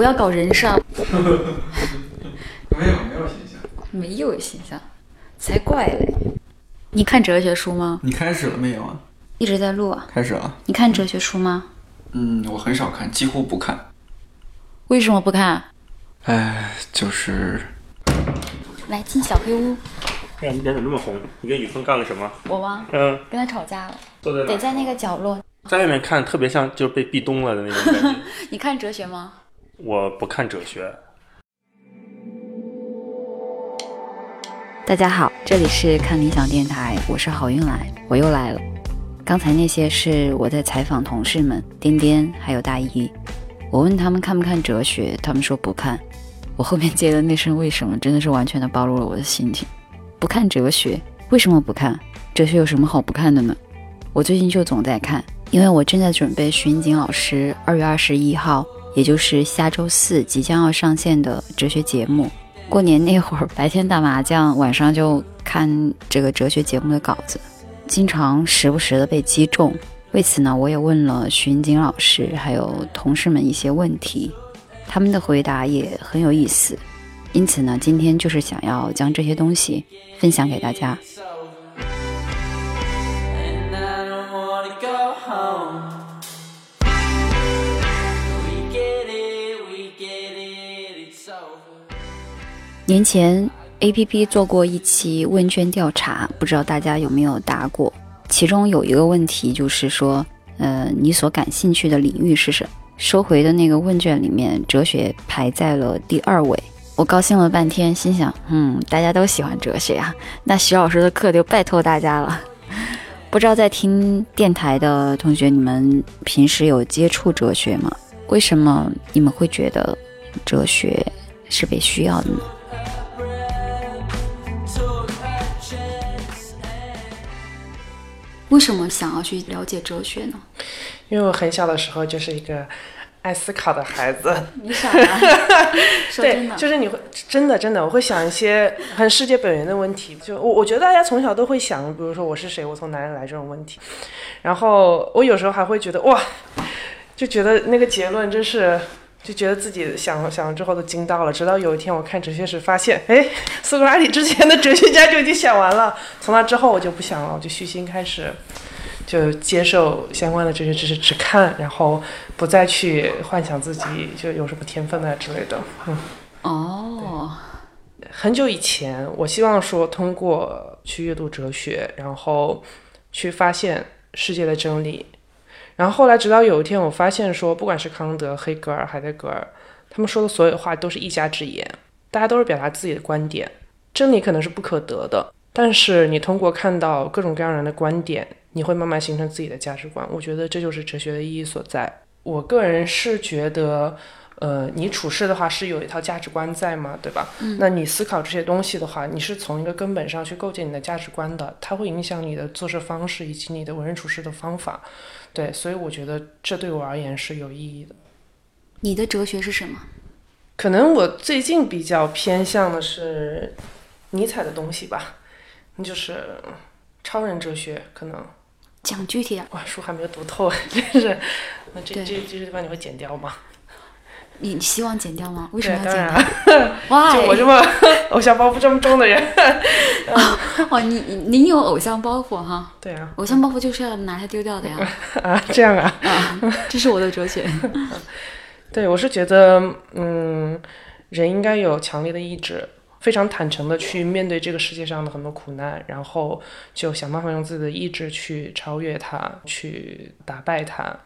不要搞人设，没有没有形象。没有形象，才怪嘞！你看哲学书吗？你开始了没有啊？一直在录啊。开始了。你看哲学书吗？嗯，我很少看，几乎不看。为什么不看？哎，就是来进小黑屋。哎呀，你脸怎么那么红？你跟雨峰干了什么？我吗？嗯，跟他吵架了，坐在哪？得在那个角落。在外面看特别像就是被壁咚了的那种感觉。你看哲学吗？我不看哲学。大家好，这里是看理想电台，我是郝运来，我又来了。刚才那些是我在采访同事们，颠颠还有大一。我问他们看不看哲学，他们说不看。我后面接的那声为什么，真的是完全的暴露了我的心情。不看哲学，为什么不看？哲学有什么好不看的呢？我最近就总在看，因为我正在准备徐锦老师二月二十一号，也就是下周四即将要上线的哲学节目。过年那会儿，白天打麻将，晚上就看这个哲学节目的稿子，经常时不时的被击中。为此呢，我也问了徐云锦老师还有同事们一些问题，他们的回答也很有意思。因此呢，今天就是想要将这些东西分享给大家。年前，A P P 做过一期问卷调查，不知道大家有没有答过？其中有一个问题就是说，呃，你所感兴趣的领域是什么？收回的那个问卷里面，哲学排在了第二位。我高兴了半天，心想，嗯，大家都喜欢哲学啊，那徐老师的课就拜托大家了。不知道在听电台的同学，你们平时有接触哲学吗？为什么你们会觉得哲学是被需要的呢？为什么想要去了解哲学呢？因为我很小的时候就是一个爱思考的孩子。你傻吗？说真对，的，就是你会真的真的，我会想一些很世界本源的问题。就我我觉得大家从小都会想，比如说我是谁，我从哪里来这种问题。然后我有时候还会觉得哇，就觉得那个结论真是。就觉得自己想想了之后都惊到了，直到有一天我看哲学史，发现，哎，苏格拉底之前的哲学家就已经想完了。从那之后我就不想了，我就虚心开始，就接受相关的哲学知识，只看，然后不再去幻想自己就有什么天分啊之类的。嗯，哦，很久以前，我希望说通过去阅读哲学，然后去发现世界的真理。然后后来，直到有一天，我发现说，不管是康德、黑格尔、海德格尔，他们说的所有话都是一家之言，大家都是表达自己的观点。真理可能是不可得的，但是你通过看到各种各样人的观点，你会慢慢形成自己的价值观。我觉得这就是哲学的意义所在。我个人是觉得，呃，你处事的话是有一套价值观在嘛，对吧？那你思考这些东西的话，你是从一个根本上去构建你的价值观的，它会影响你的做事方式以及你的为人处事的方法。对，所以我觉得这对我而言是有意义的。你的哲学是什么？可能我最近比较偏向的是尼采的东西吧，就是超人哲学。可能讲具体点。哇，书还没有读透，真是。那这这这些地方你会剪掉吗？你希望减掉吗？为什，么要当剪然掉？，哇，就我这么 偶像包袱这么重的人。哦，你你你有偶像包袱哈？对啊，偶像包袱就是要拿它丢掉的呀！啊，这样啊。啊，这是我的哲学。对，我是觉得，嗯，人应该有强烈的意志，非常坦诚的去面对这个世界上的很多苦难，然后就想办法用自己的意志去超越它，去打败它。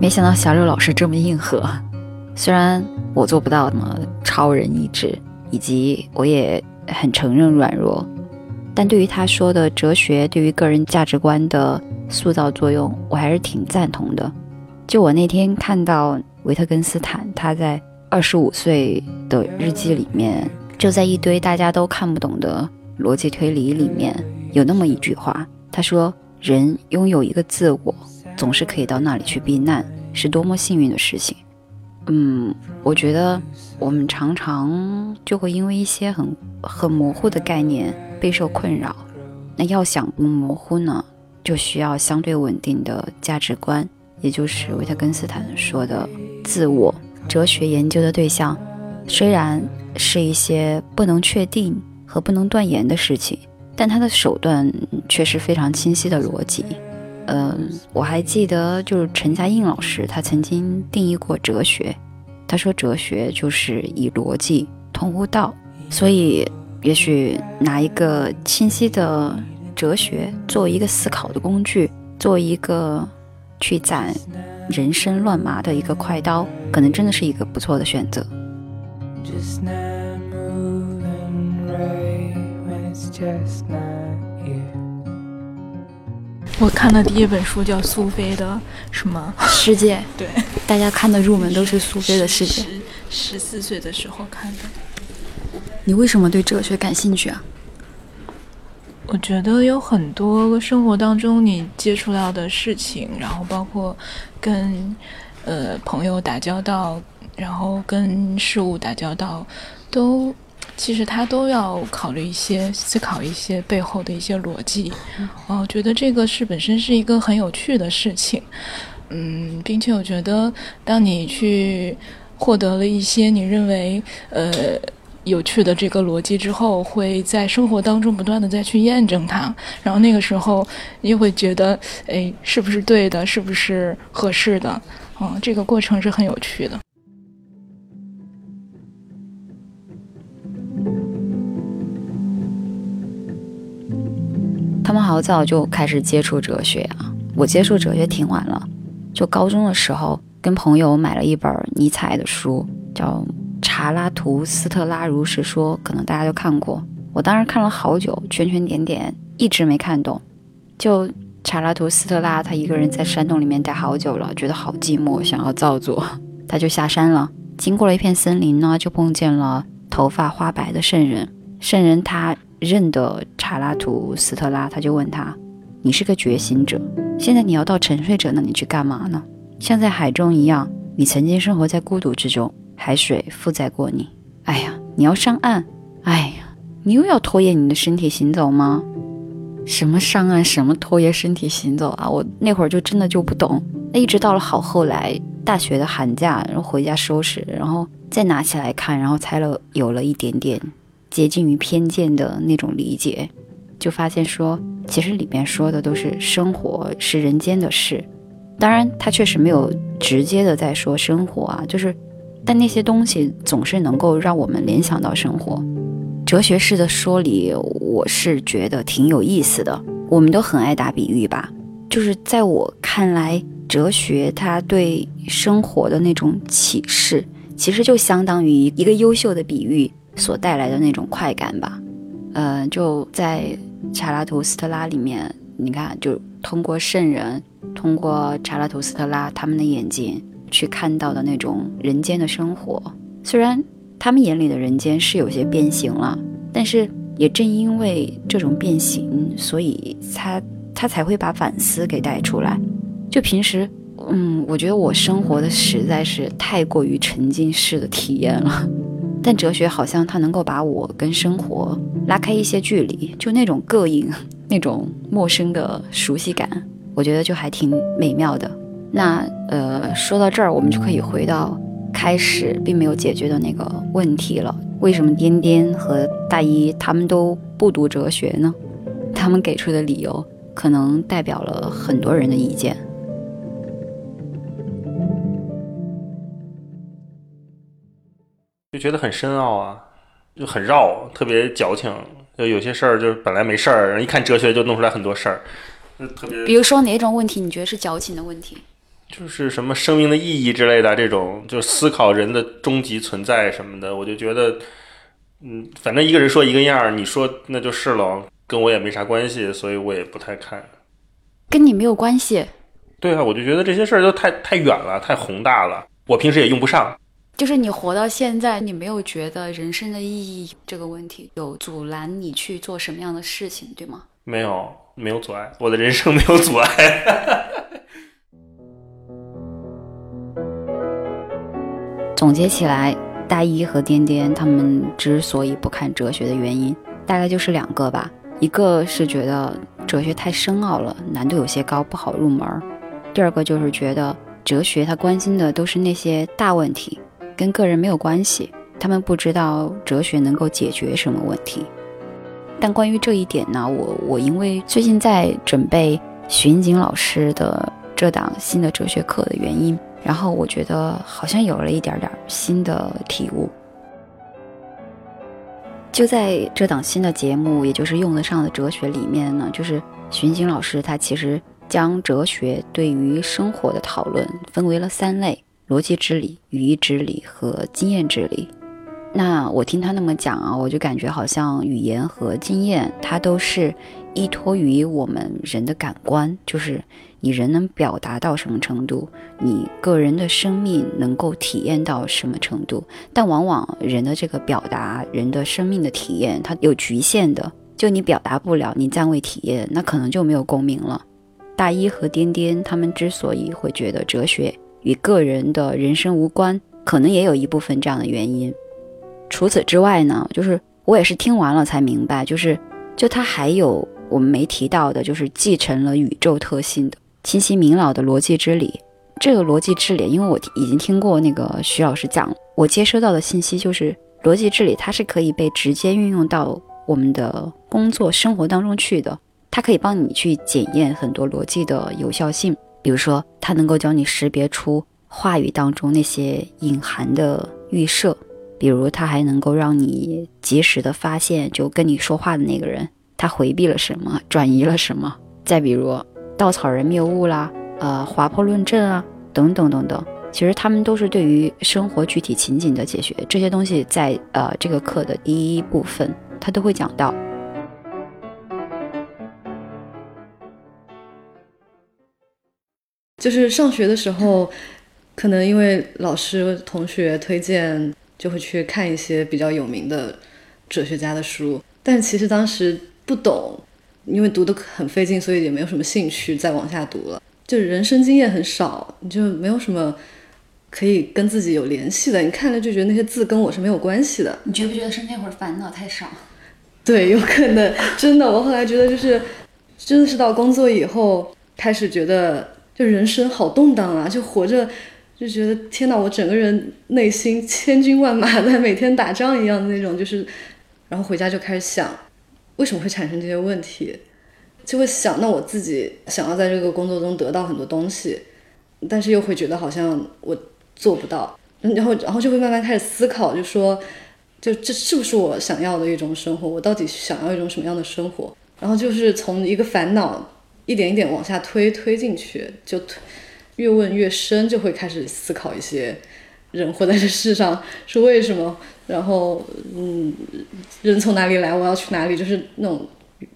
没想到小六老师这么硬核，虽然我做不到什么超人意志，以及我也很承认软弱，但对于他说的哲学对于个人价值观的塑造作用，我还是挺赞同的。就我那天看到维特根斯坦他在二十五岁的日记里面，就在一堆大家都看不懂的逻辑推理里面，有那么一句话，他说：“人拥有一个自我。”总是可以到那里去避难，是多么幸运的事情。嗯，我觉得我们常常就会因为一些很很模糊的概念备受困扰。那要想不模糊呢，就需要相对稳定的价值观，也就是维特根斯坦说的自我。哲学研究的对象虽然是一些不能确定和不能断言的事情，但他的手段却是非常清晰的逻辑。嗯，我还记得，就是陈嘉映老师，他曾经定义过哲学。他说，哲学就是以逻辑通悟道。所以，也许拿一个清晰的哲学作为一个思考的工具，作为一个去斩人生乱麻的一个快刀，可能真的是一个不错的选择。我看的第一本书叫苏菲的什么世界？对，大家看的入门都是苏菲的世界。十四岁的时候看的。你为什么对哲学感兴趣啊？我觉得有很多生活当中你接触到的事情，然后包括跟呃朋友打交道，然后跟事物打交道，都。其实他都要考虑一些、思考一些背后的一些逻辑，哦，觉得这个是本身是一个很有趣的事情，嗯，并且我觉得，当你去获得了一些你认为呃有趣的这个逻辑之后，会在生活当中不断的再去验证它，然后那个时候你会觉得，哎，是不是对的，是不是合适的，嗯，这个过程是很有趣的。好早就开始接触哲学啊！我接触哲学挺晚了，就高中的时候跟朋友买了一本尼采的书，叫《查拉图斯特拉如是说》，可能大家都看过。我当时看了好久，圈圈点点，一直没看懂。就查拉图斯特拉他一个人在山洞里面待好久了，觉得好寂寞，想要造作，他就下山了。经过了一片森林呢，就碰见了头发花白的圣人。圣人他。认得查拉图斯特拉，他就问他：“你是个觉醒者，现在你要到沉睡者那里去干嘛呢？像在海中一样，你曾经生活在孤独之中，海水负载过你。哎呀，你要上岸！哎呀，你又要拖延你的身体行走吗？什么上岸，什么拖延身体行走啊！我那会儿就真的就不懂。那一直到了好后来，大学的寒假，然后回家收拾，然后再拿起来看，然后才了有了一点点。”接近于偏见的那种理解，就发现说，其实里面说的都是生活是人间的事。当然，他确实没有直接的在说生活啊，就是，但那些东西总是能够让我们联想到生活。哲学式的说理，我是觉得挺有意思的。我们都很爱打比喻吧，就是在我看来，哲学它对生活的那种启示，其实就相当于一个优秀的比喻。所带来的那种快感吧，呃，就在查拉图斯特拉里面，你看，就通过圣人，通过查拉图斯特拉他们的眼睛去看到的那种人间的生活，虽然他们眼里的人间是有些变形了，但是也正因为这种变形，所以他他才会把反思给带出来。就平时，嗯，我觉得我生活的实在是太过于沉浸式的体验了。但哲学好像它能够把我跟生活拉开一些距离，就那种膈应、那种陌生的熟悉感，我觉得就还挺美妙的。那呃，说到这儿，我们就可以回到开始并没有解决的那个问题了：为什么颠颠和大一他们都不读哲学呢？他们给出的理由可能代表了很多人的意见。就觉得很深奥啊，就很绕，特别矫情。就有些事儿，就是本来没事儿，一看哲学就弄出来很多事儿，特别。比如说哪种问题你觉得是矫情的问题？就是什么生命的意义之类的这种，就思考人的终极存在什么的。我就觉得，嗯，反正一个人说一个样儿，你说那就是了，跟我也没啥关系，所以我也不太看。跟你没有关系？对啊，我就觉得这些事儿都太太远了，太宏大了，我平时也用不上。就是你活到现在，你没有觉得人生的意义这个问题有阻拦你去做什么样的事情，对吗？没有，没有阻碍，我的人生没有阻碍。总结起来，大一和颠颠他们之所以不看哲学的原因，大概就是两个吧。一个是觉得哲学太深奥了，难度有些高，不好入门；第二个就是觉得哲学他关心的都是那些大问题，跟个人没有关系。他们不知道哲学能够解决什么问题。但关于这一点呢，我我因为最近在准备巡警老师的这档新的哲学课的原因，然后我觉得好像有了一点点新的体悟。就在这档新的节目，也就是用得上的哲学里面呢，就是巡警老师他其实将哲学对于生活的讨论分为了三类：逻辑之理、语义之理和经验之理。那我听他那么讲啊，我就感觉好像语言和经验，它都是依托于我们人的感官，就是你人能表达到什么程度，你个人的生命能够体验到什么程度。但往往人的这个表达，人的生命的体验，它有局限的。就你表达不了，你暂未体验，那可能就没有共鸣了。大一和颠颠他们之所以会觉得哲学与个人的人生无关，可能也有一部分这样的原因。除此之外呢，就是我也是听完了才明白，就是就它还有我们没提到的，就是继承了宇宙特性的清晰明了的逻辑之理。这个逻辑之理，因为我已经听过那个徐老师讲，我接收到的信息就是逻辑之理，它是可以被直接运用到我们的工作生活当中去的。它可以帮你去检验很多逻辑的有效性，比如说它能够教你识别出话语当中那些隐含的预设。比如，它还能够让你及时的发现，就跟你说话的那个人，他回避了什么，转移了什么。再比如，稻草人谬误啦，呃，滑坡论证啊，等等等等。其实他们都是对于生活具体情景的解决。这些东西在呃这个课的第一部分，他都会讲到。就是上学的时候，可能因为老师、同学推荐。就会去看一些比较有名的哲学家的书，但其实当时不懂，因为读的很费劲，所以也没有什么兴趣再往下读了。就人生经验很少，你就没有什么可以跟自己有联系的。你看了就觉得那些字跟我是没有关系的。你觉不觉得是那会儿烦恼太少？对，有可能。真的，我后来觉得就是，真的是到工作以后开始觉得，就人生好动荡啊，就活着。就觉得天哪，我整个人内心千军万马在每天打仗一样的那种，就是，然后回家就开始想，为什么会产生这些问题，就会想，那我自己想要在这个工作中得到很多东西，但是又会觉得好像我做不到，然后然后就会慢慢开始思考，就说，就这是不是我想要的一种生活？我到底想要一种什么样的生活？然后就是从一个烦恼一点一点往下推推进去，就推。越问越深，就会开始思考一些人活在这世上是为什么，然后嗯，人从哪里来，我要去哪里，就是那种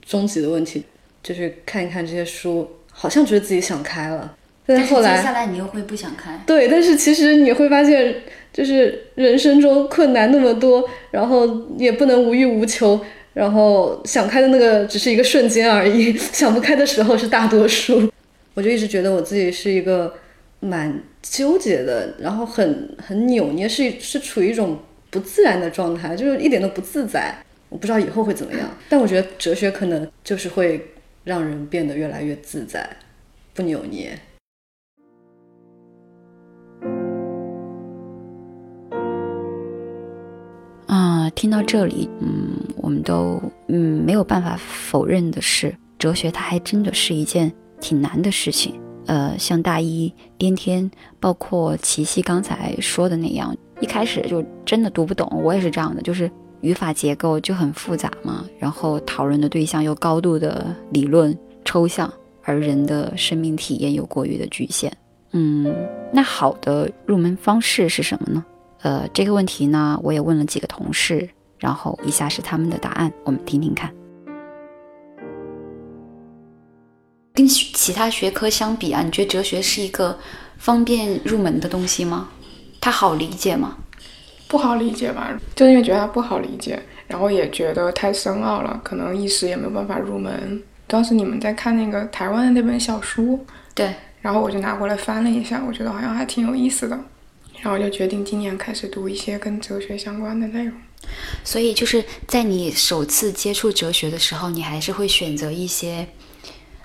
终极的问题。就是看一看这些书，好像觉得自己想开了，但是后来接下来你又会不想开。对，但是其实你会发现，就是人生中困难那么多，然后也不能无欲无求，然后想开的那个只是一个瞬间而已，想不开的时候是大多数。我就一直觉得我自己是一个蛮纠结的，然后很很扭捏，是是处于一种不自然的状态，就是一点都不自在。我不知道以后会怎么样，但我觉得哲学可能就是会让人变得越来越自在，不扭捏。啊，听到这里，嗯，我们都嗯没有办法否认的是，哲学它还真的是一件。挺难的事情，呃，像大一、颠天，包括齐溪刚才说的那样，一开始就真的读不懂。我也是这样的，就是语法结构就很复杂嘛，然后讨论的对象又高度的理论抽象，而人的生命体验又过于的局限。嗯，那好的入门方式是什么呢？呃，这个问题呢，我也问了几个同事，然后以下是他们的答案，我们听听看。跟其他学科相比啊，你觉得哲学是一个方便入门的东西吗？它好理解吗？不好理解吧，就因为觉得它不好理解，然后也觉得太深奥了，可能一时也没有办法入门。当时你们在看那个台湾的那本小书，对，然后我就拿过来翻了一下，我觉得好像还挺有意思的，然后就决定今年开始读一些跟哲学相关的内容。所以就是在你首次接触哲学的时候，你还是会选择一些。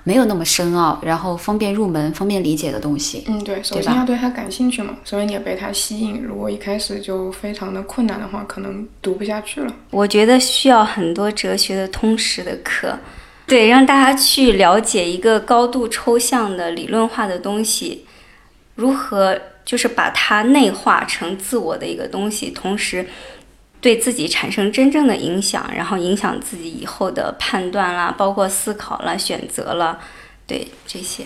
没有那么深奥，然后方便入门、方便理解的东西。嗯，对，首先要对它感兴趣嘛，所以你也被它吸引。如果一开始就非常的困难的话，可能读不下去了。我觉得需要很多哲学的通识的课，对，让大家去了解一个高度抽象的理论化的东西，如何就是把它内化成自我的一个东西，同时对自己产生真正的影响，然后影响自己以后的判断啦，包括思考啦、选择啦，对这些。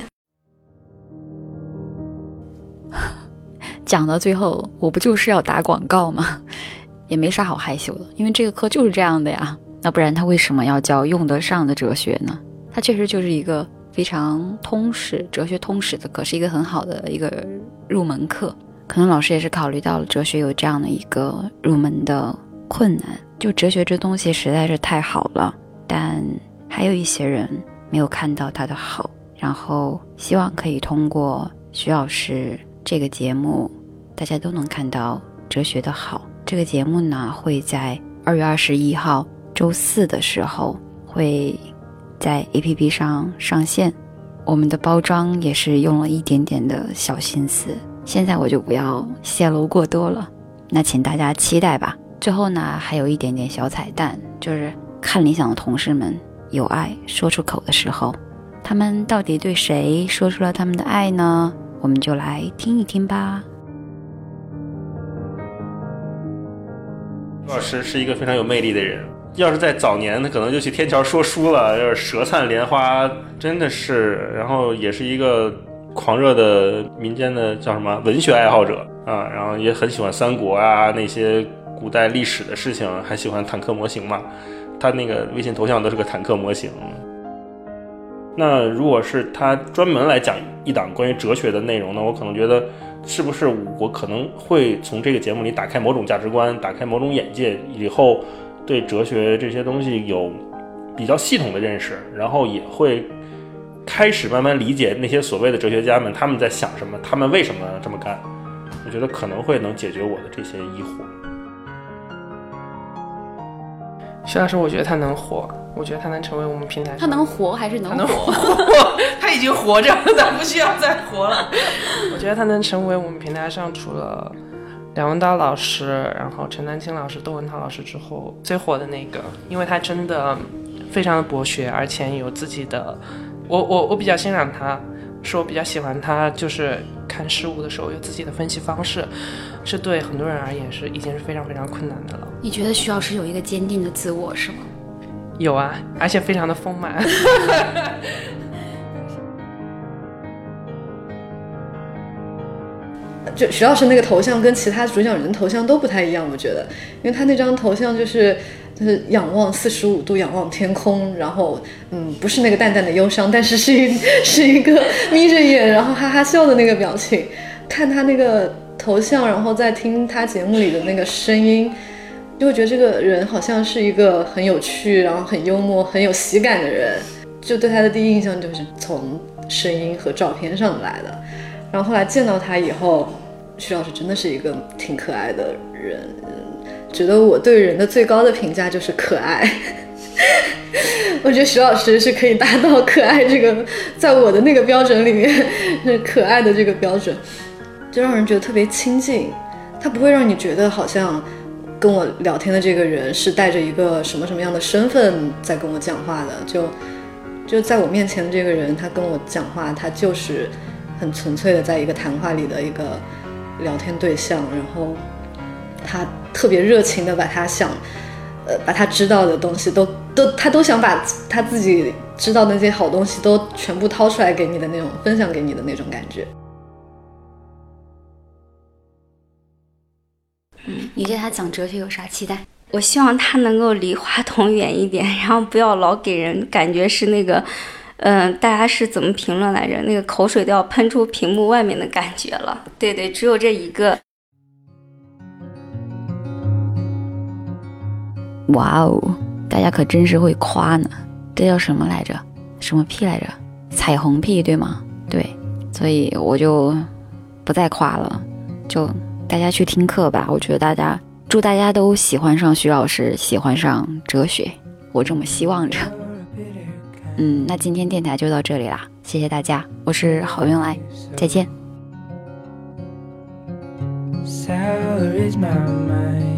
讲到最后，我不就是要打广告吗？也没啥好害羞的，因为这个课就是这样的呀。那不然他为什么要教用得上的哲学呢？它确实就是一个非常通史、哲学通史的课，是一个很好的一个入门课。可能老师也是考虑到了哲学有这样的一个入门的困难，就哲学这东西实在是太好了，但还有一些人没有看到它的好，然后希望可以通过徐老师这个节目，大家都能看到哲学的好。这个节目呢，会在二月二十一号周四的时候会在 APP 上上线。我们的包装也是用了一点点的小心思，现在我就不要泄露过多了，那请大家期待吧。最后呢，还有一点点小彩蛋，就是看理想的同事们有爱说出口的时候，他们到底对谁说出了他们的爱呢？我们就来听一听吧。朱老师是一个非常有魅力的人。要是在早年，他可能就去天桥说书了，要是舌灿莲花，真的是。然后也是一个狂热的民间的叫什么文学爱好者啊，然后也很喜欢三国啊那些古代历史的事情，还喜欢坦克模型嘛。他那个微信头像都是个坦克模型。那如果是他专门来讲一档关于哲学的内容呢，我可能觉得是不是我可能会从这个节目里打开某种价值观，打开某种眼界，以后对哲学这些东西有比较系统的认识，然后也会开始慢慢理解那些所谓的哲学家们他们在想什么，他们为什么这么干。我觉得可能会能解决我的这些疑惑。徐老师，我觉得他能火，我觉得他能成为我们平台上他能活还是能他能活？活，他已经活着了，他不需要再活了。我觉得他能成为我们平台上除了梁文道老师，然后陈丹青老师、窦文涛老师之后最火的那个，因为他真的非常的博学，而且有自己的，我我我比较欣赏他，是我比较喜欢他，就是看事物的时候有自己的分析方式，这对很多人而言是已经是非常非常困难的了。你觉得徐老师有一个坚定的自我是吗？有啊，而且非常的丰满。就徐老师那个头像跟其他主讲人头像都不太一样，我觉得，因为他那张头像就是就是仰望四十五度仰望天空，然后嗯，不是那个淡淡的忧伤，但是是一是一个眯着眼然后哈哈笑的那个表情。看他那个头像，然后再听他节目里的那个声音，就会觉得这个人好像是一个很有趣，然后很幽默、很有喜感的人。就对他的第一印象就是从声音和照片上来的。然后后来见到他以后，徐老师真的是一个挺可爱的人。觉得我对人的最高的评价就是可爱。我觉得徐老师是可以达到可爱这个，在我的那个标准里面是可爱的这个标准，就让人觉得特别亲近。他不会让你觉得好像跟我聊天的这个人是带着一个什么什么样的身份在跟我讲话的，就就在我面前的这个人，他跟我讲话，他就是很纯粹的在一个谈话里的一个聊天对象，然后他特别热情的把他想，呃，把他知道的东西都都他都想把他自己知道的那些好东西都全部掏出来给你的那种分享给你的那种感觉。你对他讲哲学有啥期待？我希望他能够离话筒远一点，然后不要老给人感觉是那个，嗯、大家是怎么评论来着？那个口水都要喷出屏幕外面的感觉了。对对，只有这一个。哇哦，大家可真是会夸呢。这叫什么来着？什么屁来着？彩虹屁对吗？对，所以我就不再夸了，就大家去听课吧。我觉得大家祝大家都喜欢上徐老师，喜欢上哲学，我这么希望着。嗯那今天电台就到这里啦谢谢大家我是好运来再见。Sorry's my mind